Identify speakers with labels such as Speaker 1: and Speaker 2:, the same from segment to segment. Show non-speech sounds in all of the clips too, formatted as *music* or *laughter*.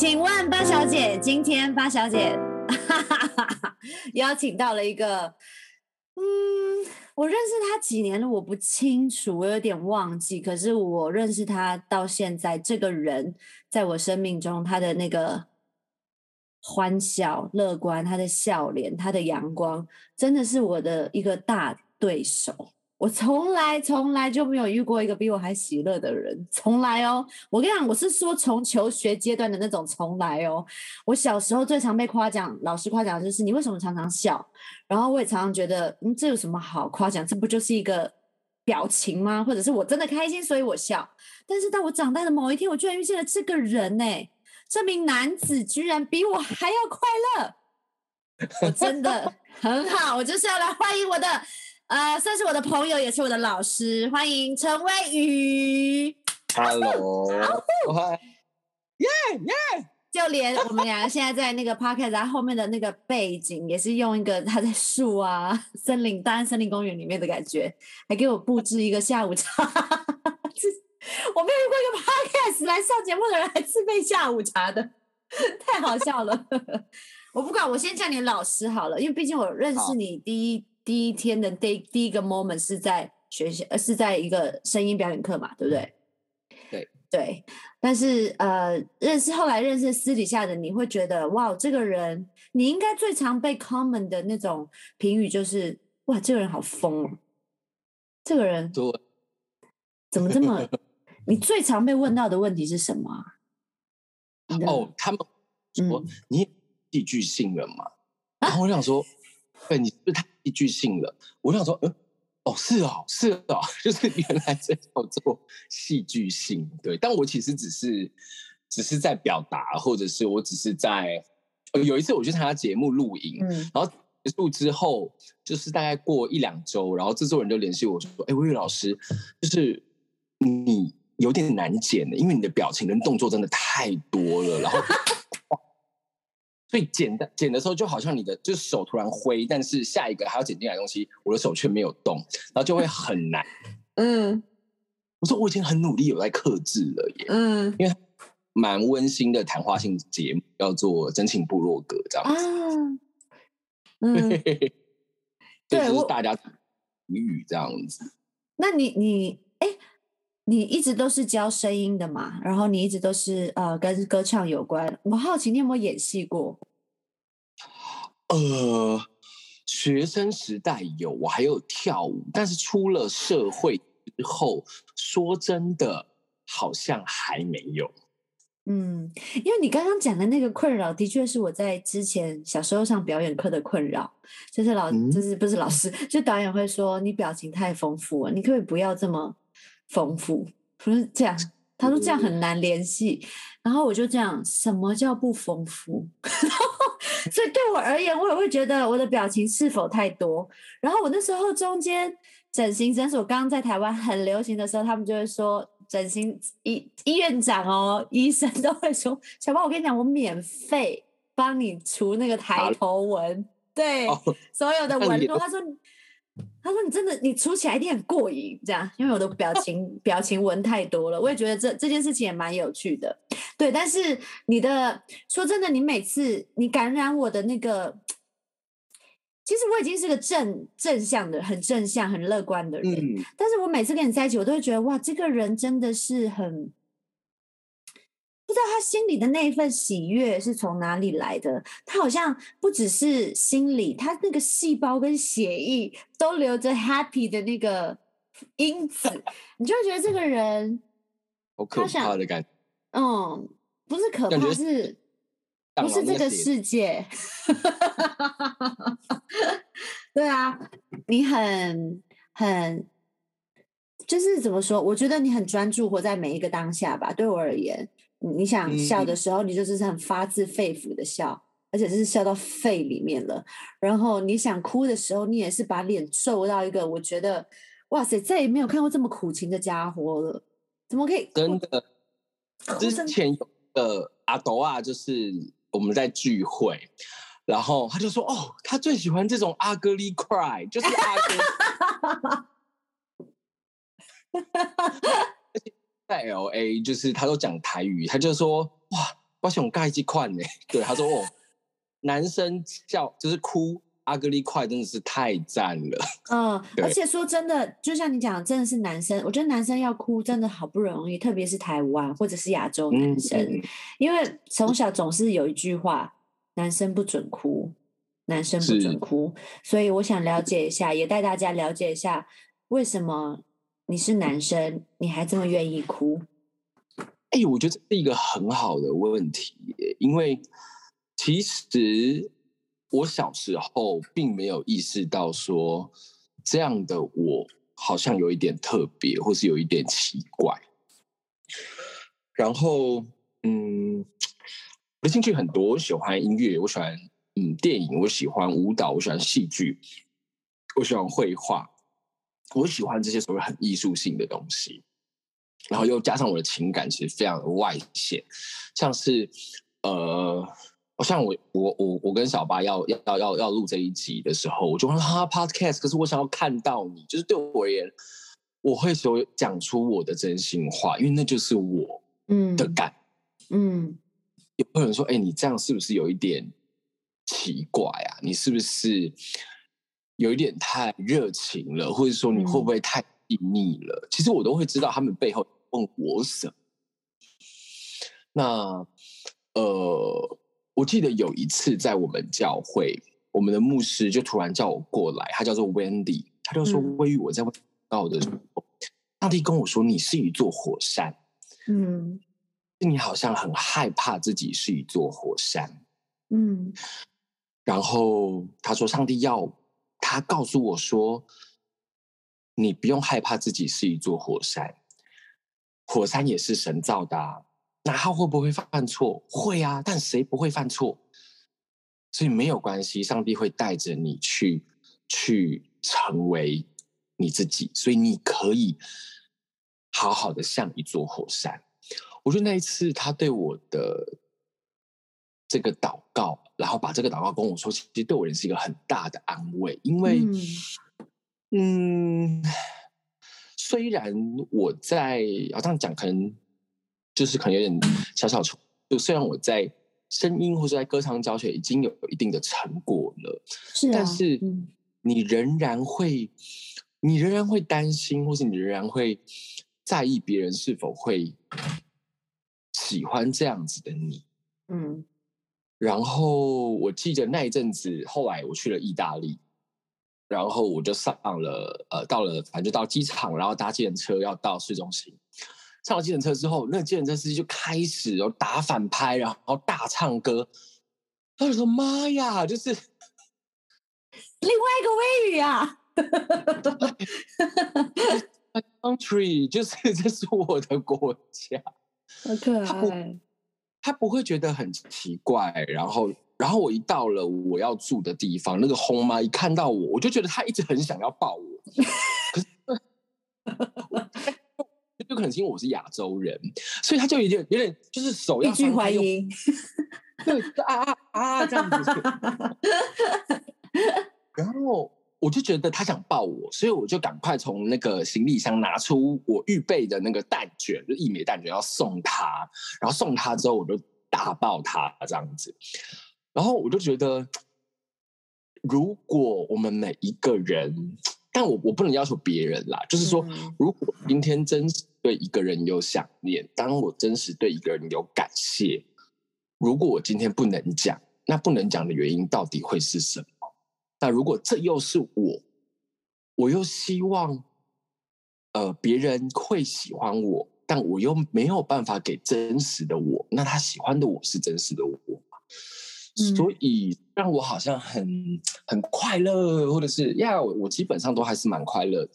Speaker 1: 请问八小姐，今天八小姐 *laughs* 邀请到了一个，嗯，我认识他几年了，我不清楚，我有点忘记。可是我认识他到现在，这个人在我生命中，他的那个欢笑、乐观，他的笑脸，他的阳光，真的是我的一个大对手。我从来从来就没有遇过一个比我还喜乐的人，从来哦！我跟你讲，我是说从求学阶段的那种从来哦。我小时候最常被夸奖，老师夸奖就是你为什么常常笑？然后我也常常觉得，嗯，这有什么好夸奖？这不就是一个表情吗？或者是我真的开心，所以我笑。但是到我长大的某一天，我居然遇见了这个人呢！这名男子居然比我还要快乐，我真的很好。我就是要来欢迎我的。呃，算是我的朋友，也是我的老师，欢迎陈威宇。
Speaker 2: Hello，耶耶！
Speaker 1: 就连我们两个现在在那个 Park 在后面的那个背景，也是用一个他在树啊、森林、大安森林公园里面的感觉，还给我布置一个下午茶。*laughs* 我没有遇过一个 Podcast 来上节目的人还自备下午茶的，太好笑了。*laughs* 我不管，我先叫你老师好了，因为毕竟我认识你第一。第一天的第第一个 moment 是在学校，呃，是在一个声音表演课嘛，对不对？
Speaker 2: 对
Speaker 1: 对，但是呃，认识后来认识私底下的，你会觉得哇，这个人你应该最常被 common 的那种评语就是哇，这个人好疯哦，这个人怎么这么？*laughs* 你最常被问到的问题是什么？
Speaker 2: 哦，他们说你戏剧性了嘛？然后我想说。*laughs* 对，你是不是太戏剧性了？我想说，嗯，哦，是哦，是哦，*laughs* 就是原来这叫做戏剧性。对，但我其实只是只是在表达，或者是我只是在有一次我去参加节目录影，然后结束之后，就是大概过一两周，然后制作人就联系我说：“哎，魏玉老师，就是你有点难剪的，因为你的表情跟动作真的太多了。”然后。所以剪的剪的时候，就好像你的就是手突然挥，但是下一个还要剪进来的东西，我的手却没有动，然后就会很难。*laughs* 嗯，我说我已经很努力有在克制了耶。嗯，因为蛮温馨的谈话性节目，叫做真情部落格这样子。嗯，*laughs* 对，就是大家语这样子。
Speaker 1: 那你你哎，你一直都是教声音的嘛？然后你一直都是呃跟歌唱有关。我好奇你有没有演戏过？
Speaker 2: 呃，学生时代有，我还有跳舞，但是出了社会之后，说真的，好像还没有。
Speaker 1: 嗯，因为你刚刚讲的那个困扰，的确是我在之前小时候上表演课的困扰，就是老，就是不是老师，*laughs* 就导演会说你表情太丰富了，你可以不要这么丰富，不是这样，他说这样很难联系，然后我就这样，什么叫不丰富？*laughs* 所以对我而言，我也会觉得我的表情是否太多。然后我那时候中间整形诊所刚刚在台湾很流行的时候，他们就会说整形医医院长哦，医生都会说小宝，我跟你讲，我免费帮你除那个抬头纹，对所有的纹路。他说。他说：“你真的，你出起来一定很过瘾，这样，因为我的表 *laughs* 情表情纹太多了。我也觉得这这件事情也蛮有趣的，对。但是你的说真的，你每次你感染我的那个，其实我已经是个正正向的、很正向、很乐观的人。但是我每次跟你在一起，我都会觉得哇，这个人真的是很。”不知道他心里的那一份喜悦是从哪里来的？他好像不只是心里，他那个细胞跟血液都留着 happy 的那个因子，你就会觉得这个人 *laughs*
Speaker 2: 好可怕的感觉。
Speaker 1: 嗯，不是可怕，是不是这个世界？*laughs* 对啊，你很很就是怎么说？我觉得你很专注，活在每一个当下吧。对我而言。你想笑的时候，你就是很发自肺腑的笑，而且是笑到肺里面了。然后你想哭的时候，你也是把脸皱到一个，我觉得，哇塞，再也没有看过这么苦情的家伙了。怎么可以？
Speaker 2: 真的，之前有个阿斗啊，就是我们在聚会，然后他就说：“哦，他最喜欢这种 ugly cry，就是阿哥。*laughs* *laughs* ”在 L A，就是他都讲台语，他就说哇，我想盖几块呢？*laughs* 对，他说哦，男生笑就是哭。阿格力快真的是太赞了，
Speaker 1: 嗯，而且说真的，就像你讲，真的是男生，我觉得男生要哭真的好不容易，特别是台湾或者是亚洲男生，因为从小总是有一句话，男生不准哭，男生不准哭，所以我想了解一下，也带大家了解一下，为什么你是男生，你还这么愿意哭？
Speaker 2: 哎，我觉得这是一个很好的问题，因为其实。我小时候并没有意识到说这样的我好像有一点特别，或是有一点奇怪。然后，嗯，我的兴趣很多，我喜欢音乐，我喜欢嗯电影，我喜欢舞蹈，我喜欢戏剧，我喜欢绘画，我喜欢这些所谓很艺术性的东西。然后又加上我的情感其实非常的外显，像是呃。像我我我我跟小八要要要要录这一集的时候，我就说哈 podcast，可是我想要看到你，就是对我而言，我会说讲出我的真心话，因为那就是我嗯的感嗯。有人说，哎，你这样是不是有一点奇怪啊？你是不是有一点太热情了，或者说你会不会太隐秘了？其实我都会知道他们背后问我什么。那呃。我记得有一次在我们教会，我们的牧师就突然叫我过来，他叫做 Wendy，他就说：“微雨，我在告的时候，上帝跟我说，你是一座火山，嗯，你好像很害怕自己是一座火山，嗯，然后他说，上帝要他告诉我说，你不用害怕自己是一座火山，火山也是神造的。”啊那他会不会犯错？会啊，但谁不会犯错？所以没有关系，上帝会带着你去去成为你自己，所以你可以好好的像一座火山。我觉得那一次他对我的这个祷告，然后把这个祷告跟我说，其实对我也是一个很大的安慰，因为嗯，虽然我在啊这样讲可能。就是可能有点小小错，就虽然我在声音或者在歌唱教学已经有一定的成果了，
Speaker 1: 是，
Speaker 2: 但是你仍然会，你仍然会担心，或是你仍然会在意别人是否会喜欢这样子的你。嗯，然后我记得那一阵子，后来我去了意大利，然后我就上了，呃，到了，反正就到机场，然后搭计程车要到市中心。上了计程车之后，那个计程车司机就开始哦打反拍，然后大唱歌。他就说：“妈呀，就是 *laughs*
Speaker 1: 另外一个微语啊！*laughs*
Speaker 2: ”Country 就是 *laughs* 这是我的国家，
Speaker 1: 好可爱。他不，
Speaker 2: 会觉得很奇怪。然后，然后我一到了我要住的地方，那个轰妈一看到我，我就觉得他一直很想要抱我。可是。就可能是因为我是亚洲人，所以他就有点有点就是手要
Speaker 1: 一句欢迎，
Speaker 2: 对啊啊啊这样子。*laughs* 然后我就觉得他想抱我，所以我就赶快从那个行李箱拿出我预备的那个蛋卷，就一枚蛋卷要送他。然后送他之后，我就大抱他这样子。然后我就觉得，如果我们每一个人。但我我不能要求别人啦，就是说，如果今天真实对一个人有想念，当我真实对一个人有感谢，如果我今天不能讲，那不能讲的原因到底会是什么？那如果这又是我，我又希望，呃，别人会喜欢我，但我又没有办法给真实的我，那他喜欢的我是真实的我。所以让我好像很很快乐，或者是呀，我基本上都还是蛮快乐的，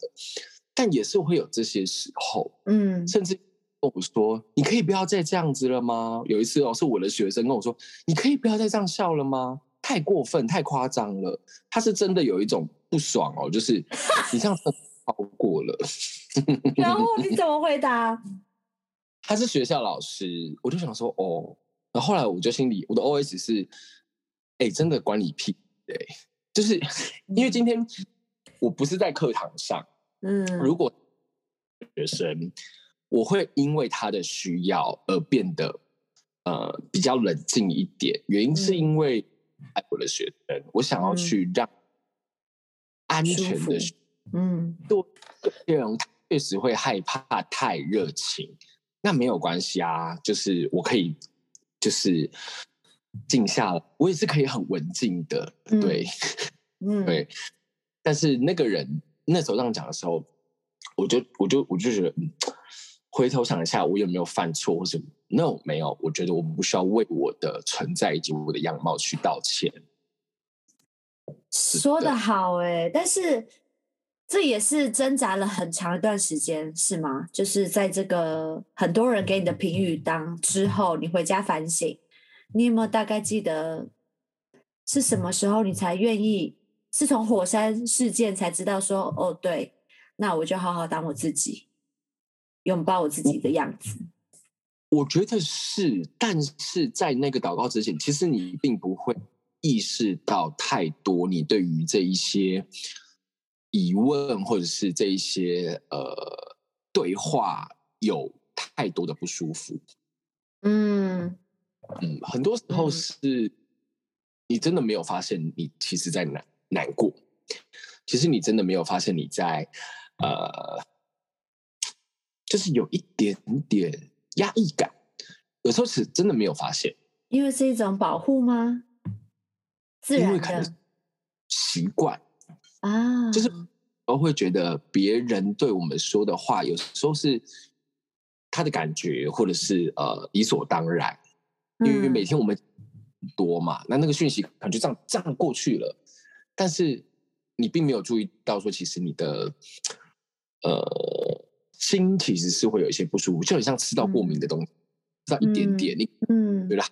Speaker 2: 但也是会有这些时候，嗯，甚至跟我说：“你可以不要再这样子了吗？”有一次哦，是我的学生跟我说：“你可以不要再这样笑了吗？太过分，太夸张了。”他是真的有一种不爽哦，就是 *laughs* 你这样超过了。*laughs*
Speaker 1: 然后你怎么回答？
Speaker 2: 他是学校老师，我就想说哦。然后后来我就心里我的 O S 是，哎，真的管你屁，对，就是 *laughs* 因为今天我不是在课堂上，嗯，如果学生我会因为他的需要而变得呃比较冷静一点，原因是因为爱我的学生，我想要去让安全的，嗯，多这种确实会害怕太热情，那没有关系啊，就是我可以就是静下来，我也是可以很文静的，对，嗯，*laughs* 对，但是那个人那时候这样讲的时候，我就我就我就觉得。回头想一下，我有没有犯错，或者 no 没有？我觉得我不需要为我的存在以及我的样貌去道歉。
Speaker 1: 说的好哎，但是这也是挣扎了很长一段时间，是吗？就是在这个很多人给你的评语当之后，你回家反省，你有没有大概记得是什么时候你才愿意？是从火山事件才知道说哦，对，那我就好好当我自己。拥抱我自己的样子，
Speaker 2: 我觉得是，但是在那个祷告之前，其实你并不会意识到太多，你对于这一些疑问或者是这一些呃对话有太多的不舒服。嗯嗯，很多时候是你真的没有发现，你其实在难难过，其实你真的没有发现你在呃。就是有一点点压抑感，有时候是真的没有发现，
Speaker 1: 因为是一种保护吗？自然的
Speaker 2: 习惯啊，就是我会觉得别人对我们说的话，有时候是他的感觉，或者是呃理所当然，因为每天我们多嘛，那那个讯息可能就这样这样过去了，但是你并没有注意到说，其实你的呃。心其实是会有一些不舒服，就很像吃到过敏的东西，吃到一点点，你嗯对啦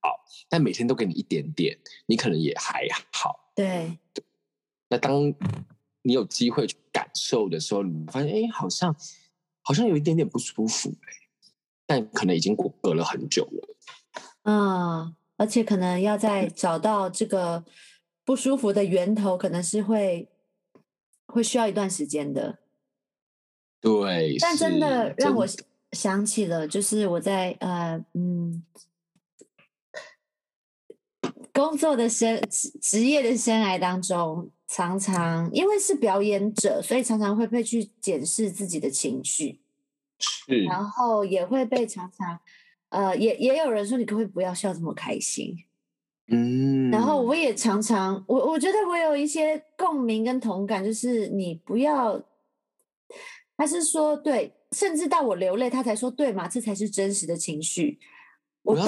Speaker 2: 好，但每天都给你一点点，你可能也还好。
Speaker 1: 对，
Speaker 2: 那当你有机会去感受的时候，你发现哎，好像好像有一点点不舒服哎，但可能已经过隔了很久了。
Speaker 1: 嗯，而且可能要在找到这个不舒服的源头，可能是会会需要一段时间的。
Speaker 2: 对，
Speaker 1: 但真的让我想起了，就是我在呃嗯工作的生职业的生涯当中，常常因为是表演者，所以常常会被去检视自己的情绪，
Speaker 2: 是，
Speaker 1: 然后也会被常常呃也也有人说你可不可以不要笑这么开心，嗯，然后我也常常我我觉得我有一些共鸣跟同感，就是你不要。他是说对，甚至到我流泪，他才说对嘛，这才是真实的情绪。
Speaker 2: 我都，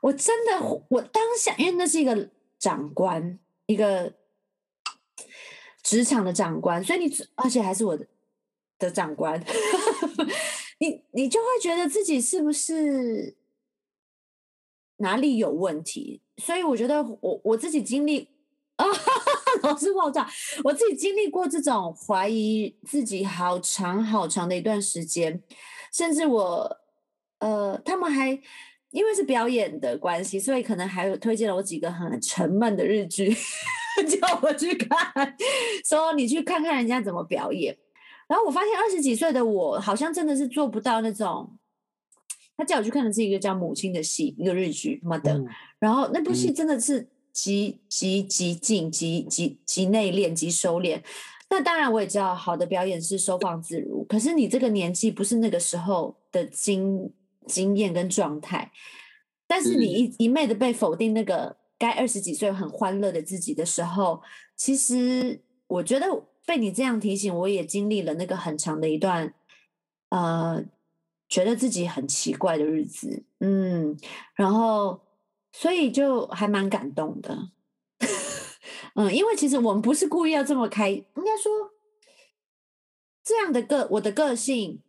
Speaker 1: 我真的，我当下，因为那是一个长官，一个职场的长官，所以你，而且还是我的的长官，*laughs* 你你就会觉得自己是不是哪里有问题？所以我觉得，我我自己经历。啊，*laughs* 老是爆炸！我自己经历过这种怀疑自己好长好长的一段时间，甚至我，呃，他们还因为是表演的关系，所以可能还有推荐了我几个很沉闷的日剧，*laughs* 叫我去看，说你去看看人家怎么表演。然后我发现二十几岁的我，好像真的是做不到那种。他叫我去看的是一个叫《母亲》的戏，一个日剧，mother。然后那部戏真的是。极极极静，极极极内敛，极收敛。那当然，我也知道好的表演是收放自如。可是你这个年纪不是那个时候的经经验跟状态。但是你一一昧的被否定那个该二十几岁很欢乐的自己的时候，其实我觉得被你这样提醒，我也经历了那个很长的一段，呃，觉得自己很奇怪的日子。嗯，然后。所以就还蛮感动的，嗯，因为其实我们不是故意要这么开，应该说这样的个我的个性，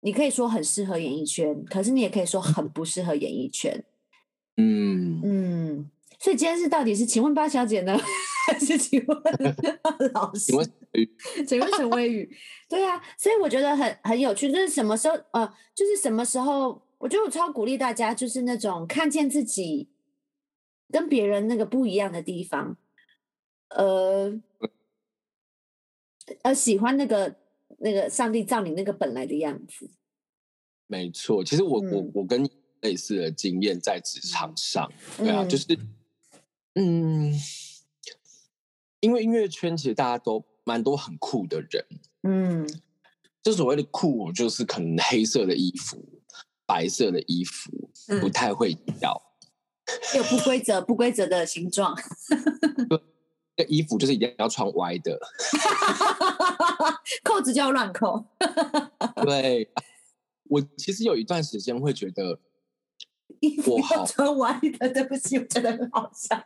Speaker 1: 你可以说很适合演艺圈，可是你也可以说很不适合演艺圈，嗯嗯，所以今天是到底是请问八小姐呢，还是请问 *laughs* 老师？请问陈威宇？对啊，所以我觉得很很有趣，就是什么时候呃，就是什么时候。我觉得我超鼓励大家，就是那种看见自己跟别人那个不一样的地方，呃，呃，喜欢那个那个上帝造你那个本来的样子。
Speaker 2: 没错，其实我我我跟类似的经验在职场上，对啊，就是嗯，因为音乐圈其实大家都蛮多很酷的人，嗯，就所谓的酷，就是可能黑色的衣服、白色的衣服不太会掉，
Speaker 1: 有不规则、不规则的形状。*laughs*
Speaker 2: 这衣服就是一定要穿歪的，*laughs*
Speaker 1: 扣子就要乱扣。*laughs*
Speaker 2: 对，我其实有一段时间会觉得，
Speaker 1: 衣服要穿歪的，对不起，我真的很好笑。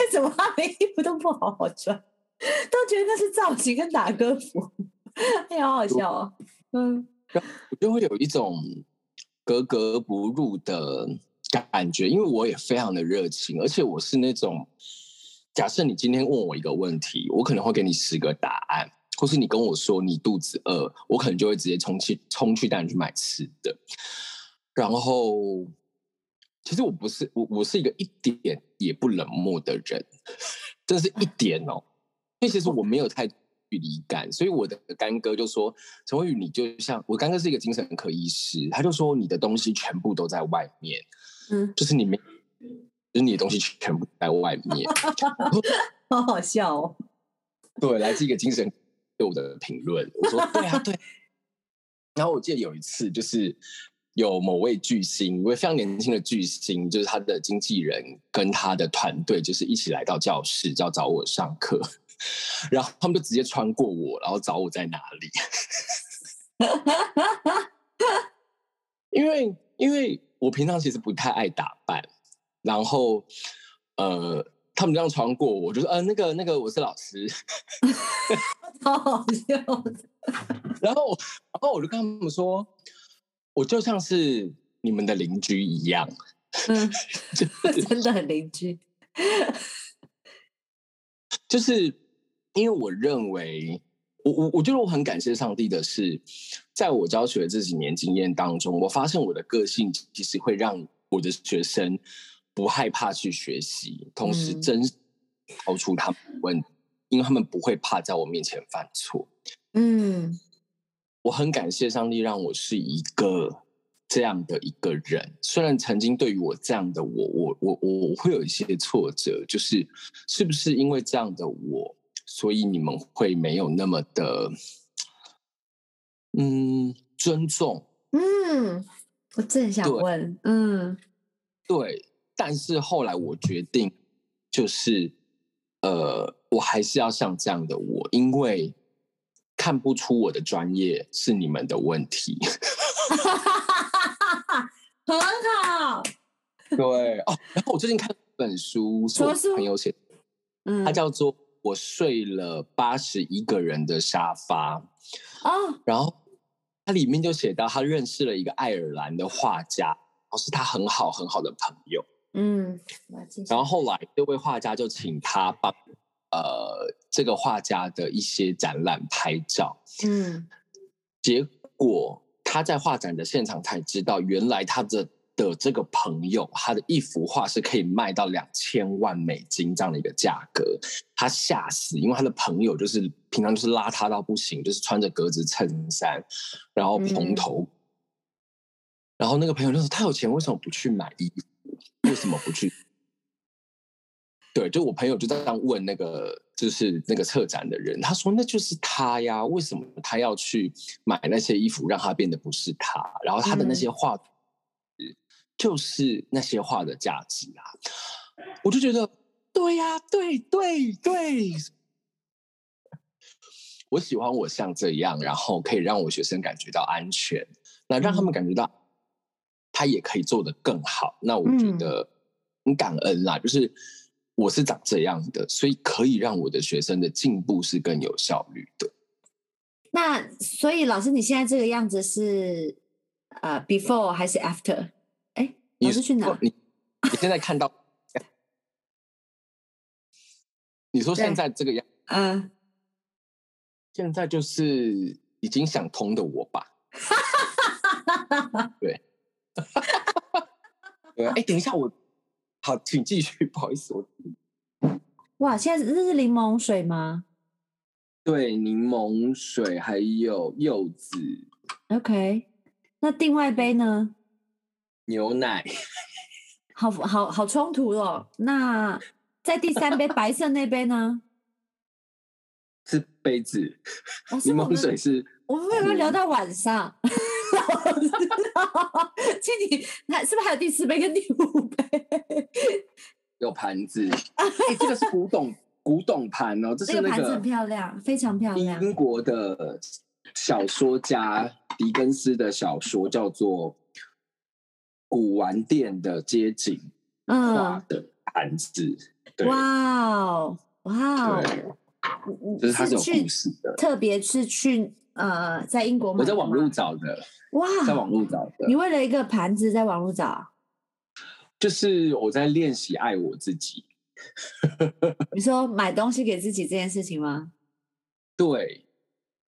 Speaker 1: 为什么他连衣服都不好好穿，都觉得那是造型跟打歌服，哎，好好笑哦。
Speaker 2: 嗯，我就会有一种格格不入的感觉，因为我也非常的热情，而且我是那种。假设你今天问我一个问题，我可能会给你十个答案，或是你跟我说你肚子饿，我可能就会直接冲去冲去带你去买吃的。然后，其实我不是我，我是一个一点也不冷漠的人，真是一点哦。因为其实我没有太离感，所以我的干哥就说：“陈慧宇，你就像我干哥是一个精神科医师，他就说你的东西全部都在外面，嗯，就是你没。”就是你的东西全部在外面，*laughs*
Speaker 1: 好好笑哦。
Speaker 2: 对，来自一个精神对我的评论，我说对啊对。然后我记得有一次，就是有某位巨星，一位非常年轻的巨星，就是他的经纪人跟他的团队，就是一起来到教室，要找我上课。然后他们就直接穿过我，然后找我在哪里。因为因为我平常其实不太爱打扮。然后，呃，他们这样穿过，我就说，呃，那个，那个，我是老师，
Speaker 1: 超好笑。
Speaker 2: 然后，然后我就跟他们说，我就像是你们的邻居一样，
Speaker 1: 嗯，*laughs* 真的很邻居。*laughs*
Speaker 2: 就是因为我认为，我我我觉得我很感谢上帝的是，在我教学这几年经验当中，我发现我的个性其实会让我的学生。不害怕去学习，同时真超出他们问，因为他们不会怕在我面前犯错。嗯，我很感谢上帝让我是一个这样的一个人。虽然曾经对于我这样的我，我我我会有一些挫折，就是是不是因为这样的我，所以你们会没有那么的嗯尊重？
Speaker 1: 嗯，我正想问，嗯，
Speaker 2: 对。但是后来我决定，就是，呃，我还是要像这样的我，因为看不出我的专业是你们的问题。*laughs*
Speaker 1: 很好。
Speaker 2: 对哦，然后我最近看一本书，是我朋友写，嗯，它叫做《我睡了八十一个人的沙发》啊，然后它里面就写到他认识了一个爱尔兰的画家，然后是他很好很好的朋友。嗯，然后后来这位画家就请他帮呃这个画家的一些展览拍照，嗯，结果他在画展的现场才知道，原来他的的这个朋友他的一幅画是可以卖到两千万美金这样的一个价格，他吓死，因为他的朋友就是平常就是邋遢到不行，就是穿着格子衬衫，然后蓬头，然后那个朋友就说他有钱为什么不去买衣服？为什么不去？对，就我朋友就这样问那个，就是那个策展的人，他说那就是他呀，为什么他要去买那些衣服，让他变得不是他？然后他的那些画，就是那些画的价值啊！我就觉得，对呀，对对对，我喜欢我像这样，然后可以让我学生感觉到安全，那让他们感觉到。他也可以做得更好，那我觉得很感恩啦。就是我是长这样的，所以可以让我的学生的进步是更有效率的。
Speaker 1: 那所以老师，你现在这个样子是呃 before 还是 after？哎，老师去哪？
Speaker 2: 你你现在看到？*laughs* 你说现在这个样？嗯，现在就是已经想通的我吧？对。对，哎，等一下，我好，请继续，*laughs* 不好意思，我
Speaker 1: 哇，现在这是柠檬水吗？
Speaker 2: 对，柠檬水还有柚子。
Speaker 1: OK，那另外一杯呢？
Speaker 2: 牛奶，
Speaker 1: 好好好冲突哦。那在第三杯白色那杯呢？
Speaker 2: 是杯子，柠檬水是。
Speaker 1: 我们会不会聊到晚上？*laughs* 请你，那是不是还有第四杯跟第五杯？*laughs*
Speaker 2: 有盘子，哎，这个是古董古董盘哦，这是那个
Speaker 1: 盘子很漂亮，非常漂亮。
Speaker 2: 英国的小说家狄更斯的小说叫做《古玩店的街景》画的盘子。
Speaker 1: 哇哦，哇哦，
Speaker 2: 就是它是有故事的，
Speaker 1: 特别是去呃，在英国，
Speaker 2: 我在网络找的，哇，在网络找的。
Speaker 1: 你为了一个盘子在网络找？
Speaker 2: 就是我在练习爱我自己。*laughs*
Speaker 1: 你说买东西给自己这件事情吗？
Speaker 2: 对，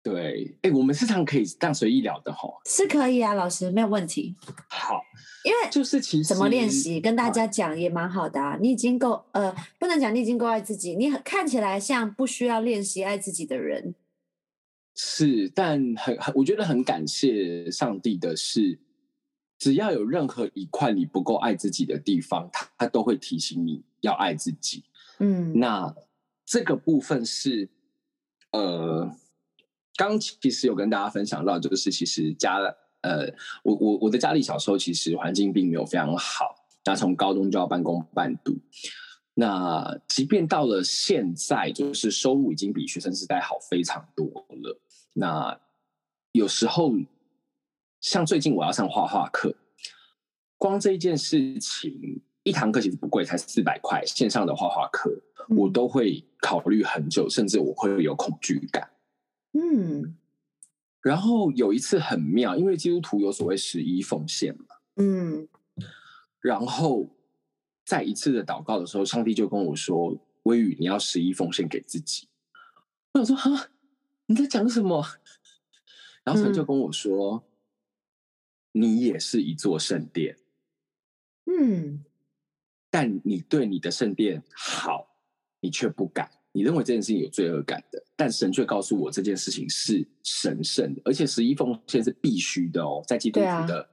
Speaker 2: 对，哎，我们时常可以这样随意聊的吼。
Speaker 1: 是可以啊，老师没有问题。
Speaker 2: 好，
Speaker 1: 因为
Speaker 2: 就是其实
Speaker 1: 怎么练习，跟大家讲也蛮好的啊。你已经够呃，不能讲你已经够爱自己，你看起来像不需要练习爱自己的人。
Speaker 2: 是，但很很，我觉得很感谢上帝的是。只要有任何一块你不够爱自己的地方，他他都会提醒你要爱自己。嗯，那这个部分是，呃，刚其实有跟大家分享到，就是其实家，呃，我我我的家里小时候其实环境并没有非常好，那从高中就要半工半读，那即便到了现在，就是收入已经比学生时代好非常多了，那有时候。像最近我要上画画课，光这一件事情，一堂课其实不贵，才四百块。线上的画画课，我都会考虑很久，甚至我会有恐惧感。嗯，然后有一次很妙，因为基督徒有所谓十一奉献嘛。嗯，然后在一次的祷告的时候，上帝就跟我说：“微雨，你要十一奉献给自己。”我想说：“哈，你在讲什么？”然后神就跟我说。你也是一座圣殿，嗯，但你对你的圣殿好，你却不敢，你认为这件事情有罪恶感的，但神却告诉我这件事情是神圣的，而且十一奉献是必须的哦，在基督徒的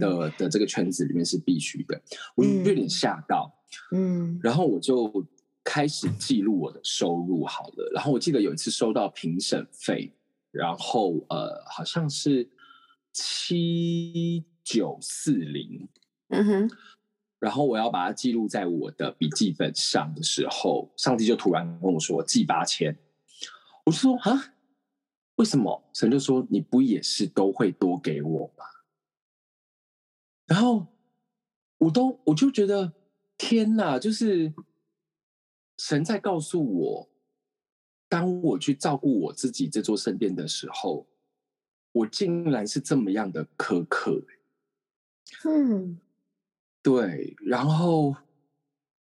Speaker 2: 的的这个圈子里面是必须的，我有点吓到，嗯，然后我就开始记录我的收入好了，然后我记得有一次收到评审费，然后呃，好像是。七九四零，嗯哼，然后我要把它记录在我的笔记本上的时候，上帝就突然跟我说记八千，我就说啊，为什么？神就说你不也是都会多给我吗？然后我都我就觉得天哪，就是神在告诉我，当我去照顾我自己这座圣殿的时候。我竟然是这么样的苛刻，嗯，对。然后，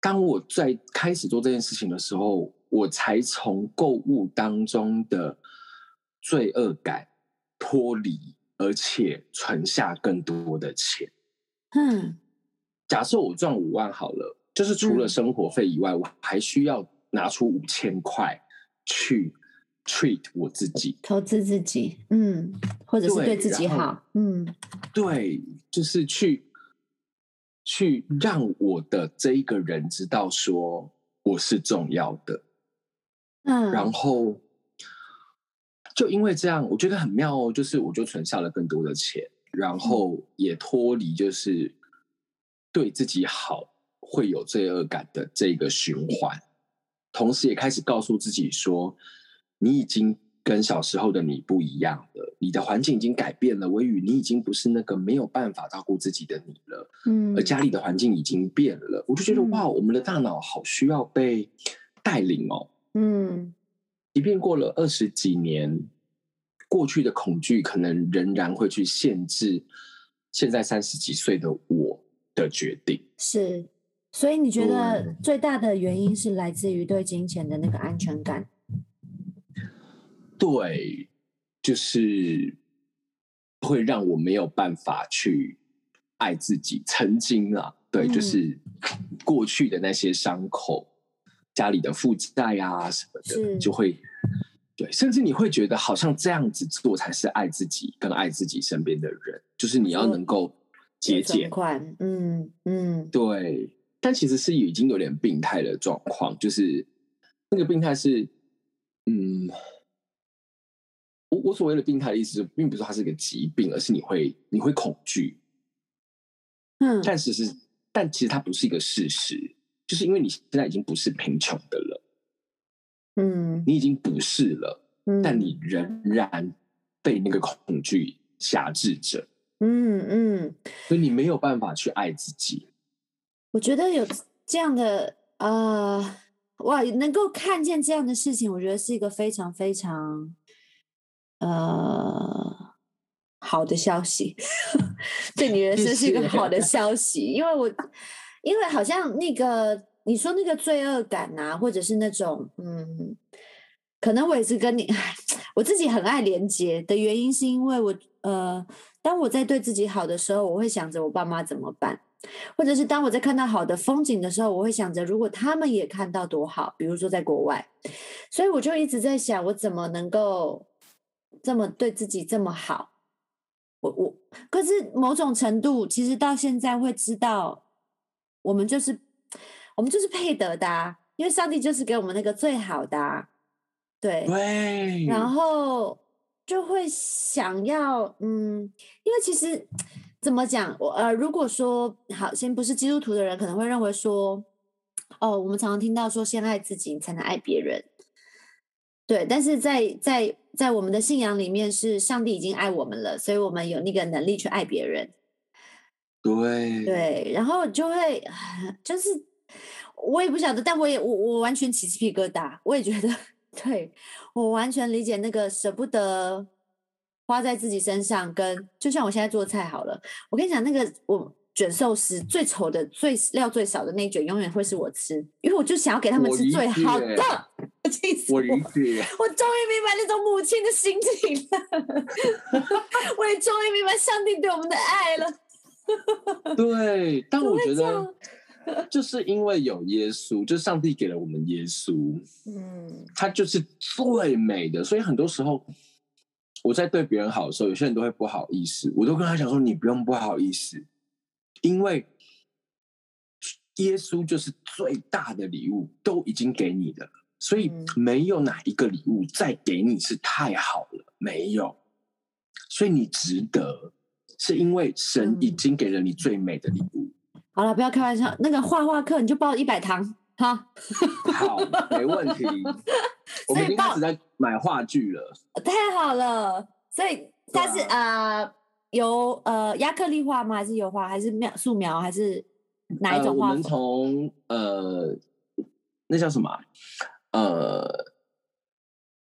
Speaker 2: 当我在开始做这件事情的时候，我才从购物当中的罪恶感脱离，而且存下更多的钱。嗯，假设我赚五万好了，就是除了生活费以外，我还需要拿出五千块去。treat 我自己，
Speaker 1: 投资自己，嗯，或者是对自己好，嗯，
Speaker 2: 对，就是去去让我的这一个人知道说我是重要的，嗯，然后就因为这样，我觉得很妙哦，就是我就存下了更多的钱，然后也脱离就是对自己好会有罪恶感的这个循环，同时也开始告诉自己说。你已经跟小时候的你不一样了，你的环境已经改变了。微雨，你已经不是那个没有办法照顾自己的你了。嗯，而家里的环境已经变了，我就觉得哇，我们的大脑好需要被带领哦。嗯，即便过了二十几年，过去的恐惧可能仍然会去限制现在三十几岁的我的决定。
Speaker 1: 是，所以你觉得最大的原因是来自于对金钱的那个安全感？
Speaker 2: 对，就是会让我没有办法去爱自己。曾经啊，对，就是过去的那些伤口、家里的负债啊什么的，就会对，甚至你会觉得好像这样子做才是爱自己，跟爱自己身边的人。就是你要能够节俭，
Speaker 1: 嗯嗯，
Speaker 2: 对。但其实是已经有点病态的状况，就是那个病态是，嗯，我我所谓的病态的意思，并不是说它是一个疾病，而是你会你会恐惧，
Speaker 1: 嗯。
Speaker 2: 但其实，但其实它不是一个事实，就是因为你现在已经不是贫穷的了，
Speaker 1: 嗯，
Speaker 2: 你已经不是了，但你仍然被那个恐惧辖制着，
Speaker 1: 嗯嗯，
Speaker 2: 所以你没有办法去爱自己。
Speaker 1: 我觉得有这样的呃，哇，能够看见这样的事情，我觉得是一个非常非常呃好的消息，*laughs* 对你人生是一个好的消息，因为我因为好像那个你说那个罪恶感啊，或者是那种嗯，可能我也是跟你 *tsk* 我自己很爱连接的原因，是因为我呃，当我在对自己好的时候，我会想着我爸妈怎么办。或者是当我在看到好的风景的时候，我会想着，如果他们也看到多好。比如说在国外，所以我就一直在想，我怎么能够这么对自己这么好？我我，可是某种程度，其实到现在会知道，我们就是我们就是配得的，因为上帝就是给我们那个最好的，对
Speaker 2: 对，
Speaker 1: 然后就会想要，嗯，因为其实。怎么讲？我呃，如果说好，先不是基督徒的人，可能会认为说，哦，我们常常听到说，先爱自己才能爱别人。对，但是在在在我们的信仰里面，是上帝已经爱我们了，所以我们有那个能力去爱别人。
Speaker 2: 对
Speaker 1: 对，然后就会就是我也不晓得，但我也我我完全起鸡皮疙瘩，我也觉得，*laughs* 对我完全理解那个舍不得。花在自己身上，跟就像我现在做菜好了，我跟你讲，那个我卷寿司最丑的、最料最少的那一卷，永远会是我吃，因为我就想要给他们吃最好的。
Speaker 2: 我理解，
Speaker 1: 我终于明白那种母亲的心情了，*laughs* 我也终于明白上帝对我们的爱了。*laughs*
Speaker 2: 对，但我觉得 *laughs* 就是因为有耶稣，就上帝给了我们耶稣，
Speaker 1: 嗯，
Speaker 2: 他就是最美的，所以很多时候。我在对别人好的时候，有些人都会不好意思，我都跟他讲说：“你不用不好意思，因为耶稣就是最大的礼物，都已经给你的，所以没有哪一个礼物再给你是太好了，没有，所以你值得，是因为神已经给了你最美的礼物。”
Speaker 1: 好了，不要开玩笑，那个画画课你就报一百堂，
Speaker 2: 哈，好，没问题。*laughs* 我们已经开始在买话剧了，
Speaker 1: 太好了！所以但是呃油呃亚克力画吗？还是油画？还是描素描？还是哪一种画？
Speaker 2: 我们从呃那叫什么呃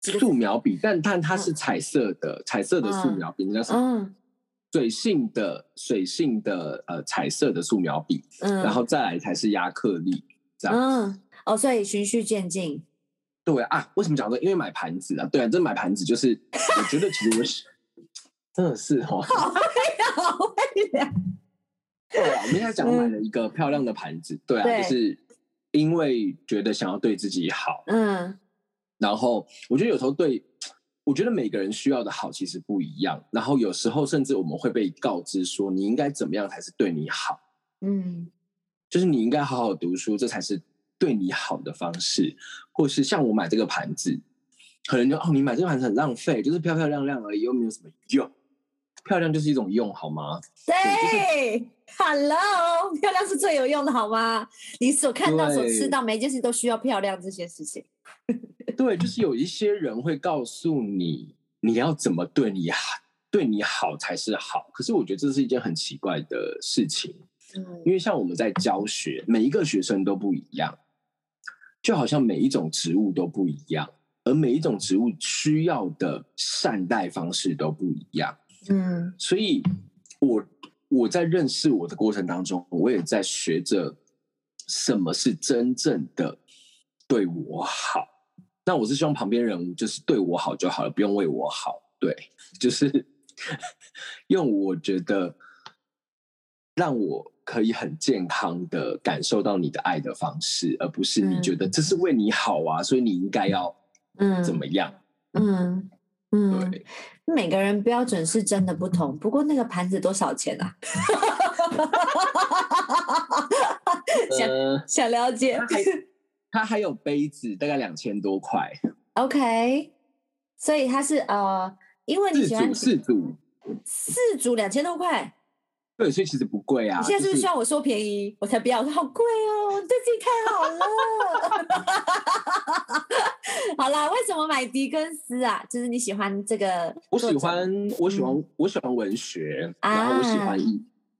Speaker 2: 素描笔，但但它是彩色的，彩色的素描笔，那叫什么？水性的水性的呃彩色的素描笔，嗯然后再来才是亚克力这样。
Speaker 1: 嗯，哦，所以循序渐进。
Speaker 2: 对啊，为什么讲这？因为买盘子啊，对啊，这买盘子就是，我觉得其实我是真的是哈，
Speaker 1: 好会聊，*laughs*
Speaker 2: 对啊，我们现在讲买了一个漂亮的盘子，对啊，就是因为觉得想要对自己好，
Speaker 1: 嗯，
Speaker 2: 然后我觉得有时候对，我觉得每个人需要的好其实不一样，然后有时候甚至我们会被告知说你应该怎么样才是对你好，
Speaker 1: 嗯，
Speaker 2: 就是你应该好好读书，这才是。对你好的方式，或是像我买这个盘子，可能就哦，你买这个盘子很浪费，就是漂漂亮亮而已，又没有什么用。漂亮就是一种用，好吗？
Speaker 1: 对，Hello，漂亮是最有用的，好吗？你所看到、所吃到，每件事都需要漂亮这些事情。*laughs*
Speaker 2: 对，就是有一些人会告诉你，你要怎么对你好，对你好才是好。可是我觉得这是一件很奇怪的事情，
Speaker 1: 嗯，
Speaker 2: 因为像我们在教学，每一个学生都不一样。就好像每一种植物都不一样，而每一种植物需要的善待方式都不一样。
Speaker 1: 嗯，
Speaker 2: 所以，我我在认识我的过程当中，我也在学着什么是真正的对我好。那我是希望旁边人就是对我好就好了，不用为我好。对，就是 *laughs* 用我觉得让我。可以很健康的感受到你的爱的方式，而不是你觉得这是为你好啊，所以你应该要嗯怎么样？
Speaker 1: 嗯，嗯，每个人标准是真的不同。不过那个盘子多少钱啊？*laughs* 想想了解。
Speaker 2: 它还有杯子，大概两千多块。
Speaker 1: OK，所以它是呃，因为你喜欢
Speaker 2: 四组，
Speaker 1: 四组两千多块。
Speaker 2: 对，所以其实不贵啊。
Speaker 1: 你现在是不是希望我说便宜？我才不要，我说好贵哦，对自己太好了。*laughs* 好啦，为什么买狄更斯啊？就是你喜欢这个？
Speaker 2: 我喜欢，我喜欢，我喜欢文学，然后我喜欢，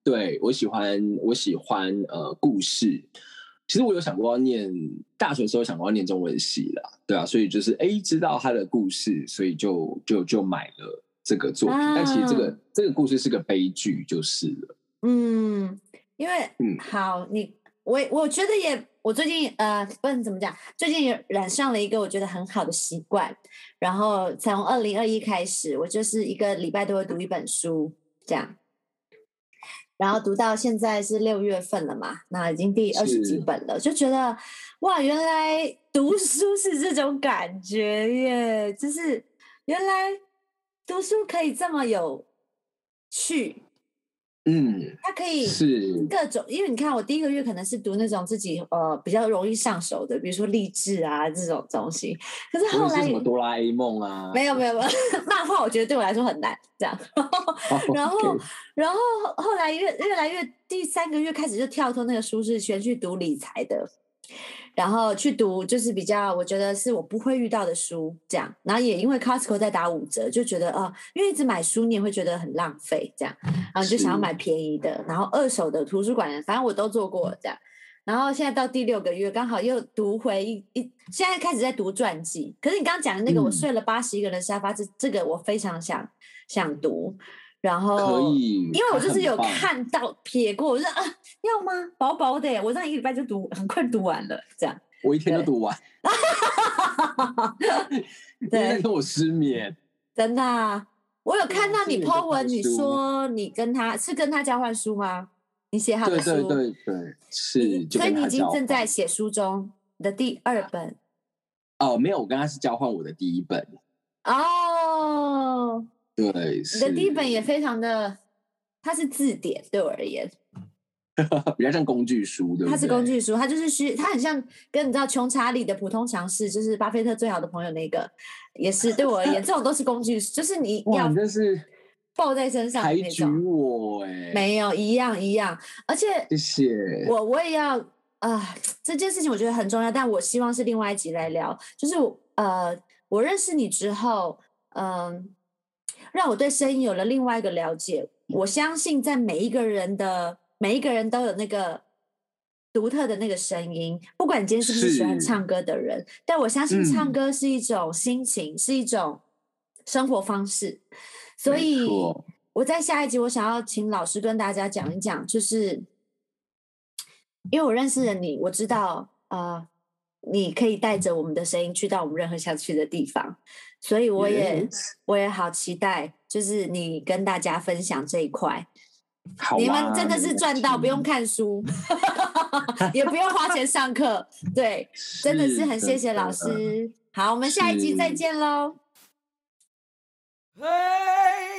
Speaker 2: 对我喜欢，我喜欢呃故事。其实我有想过要念大学时候想过要念中文系啦，对啊，所以就是哎知道他的故事，所以就就就买了这个作品。但其实这个这个故事是个悲剧，就是了。
Speaker 1: 嗯，因为嗯好，你我我觉得也我最近呃不能怎么讲，最近也染上了一个我觉得很好的习惯。然后从二零二一开始，我就是一个礼拜都会读一本书，这样。然后读到现在是六月份了嘛，那已经第二十几本了，就觉得哇，原来读书是这种感觉耶！就是原来读书可以这么有趣。
Speaker 2: 嗯，
Speaker 1: 它可以
Speaker 2: 是
Speaker 1: 各种，因为你看，我第一个月可能是读那种自己呃比较容易上手的，比如说励志啊这种东西。可是后来
Speaker 2: 什么哆啦 A 梦啊？
Speaker 1: 没有没有没有，漫画 *laughs* 我觉得对我来说很难这样。*laughs* 然后然后后来越越来越第三个月开始就跳脱那个舒适圈去读理财的。然后去读，就是比较我觉得是我不会遇到的书，这样。然后也因为 Costco 在打五折，就觉得哦，因为一直买书你也会觉得很浪费，这样。然后就想要买便宜的，然后二手的图书馆，反正我都做过这样。然后现在到第六个月，刚好又读回一一，现在开始在读传记。可是你刚刚讲的那个，我睡了八十一个人沙发，这这个我非常想想读。然后
Speaker 2: 可以，
Speaker 1: 因为我就是有看到瞥过，我说啊，要吗？薄薄的，我这样一礼拜就读，很快读完了，这样。
Speaker 2: 我一天就读完。*laughs*
Speaker 1: 对，
Speaker 2: 跟我失眠。
Speaker 1: 真的，我有看到你 po 文，你说你跟他是跟他交换书吗？你写好的
Speaker 2: 书，对对对对，是。
Speaker 1: 所以你已经正在写书中的第二本。
Speaker 2: 哦，没有，我跟他是交换我的第一本。
Speaker 1: 哦。
Speaker 2: 对，
Speaker 1: 你的第一本也非常的，它是字典，对我而言，*laughs*
Speaker 2: 比较像工具书，对
Speaker 1: 它是工具书，它就是需，它很像跟你知道穷查理的普通常识，就是巴菲特最好的朋友那个，也是对我而言，这种都是工具，就是你要，
Speaker 2: 真是
Speaker 1: 抱在身上那种。
Speaker 2: 我哎，
Speaker 1: 没有一样一样，而且
Speaker 2: 谢谢
Speaker 1: 我，我也要啊，这件事情我觉得很重要，但我希望是另外一集来聊，就是呃，我认识你之后，嗯。让我对声音有了另外一个了解。我相信，在每一个人的每一个人都有那个独特的那个声音，不管你今天是不是喜欢唱歌的人，但我相信唱歌是一种心情，是一种生活方式。所以我在下一集，我想要请老师跟大家讲一讲，就是因为我认识了你，我知道啊。你可以带着我们的声音去到我们任何想去的地方，所以我也我也好期待，就是你跟大家分享这一块。你们真的是赚到，不用看书，*laughs* 也不用花钱上课，对，*laughs* 真的是很谢谢老师。好，我们下一集再见喽。嘿。